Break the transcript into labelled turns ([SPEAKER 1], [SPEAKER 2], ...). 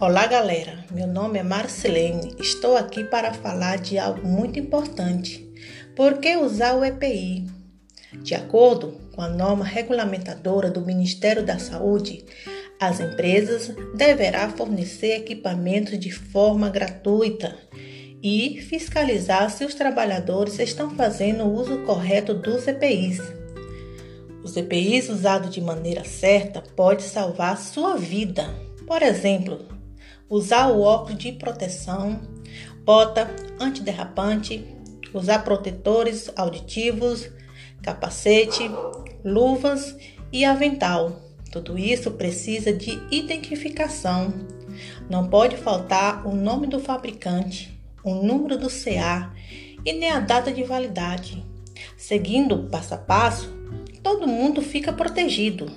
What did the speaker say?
[SPEAKER 1] Olá, galera. Meu nome é Marcelene. Estou aqui para falar de algo muito importante. Por que usar o EPI? De acordo com a norma regulamentadora do Ministério da Saúde, as empresas deverão fornecer equipamentos de forma gratuita e fiscalizar se os trabalhadores estão fazendo o uso correto dos EPIs. Os EPIs usados de maneira certa pode salvar sua vida. Por exemplo, usar o óculos de proteção, bota antiderrapante, usar protetores auditivos, capacete, luvas e avental. Tudo isso precisa de identificação. Não pode faltar o nome do fabricante, o número do CA e nem a data de validade. Seguindo passo a passo, todo mundo fica protegido.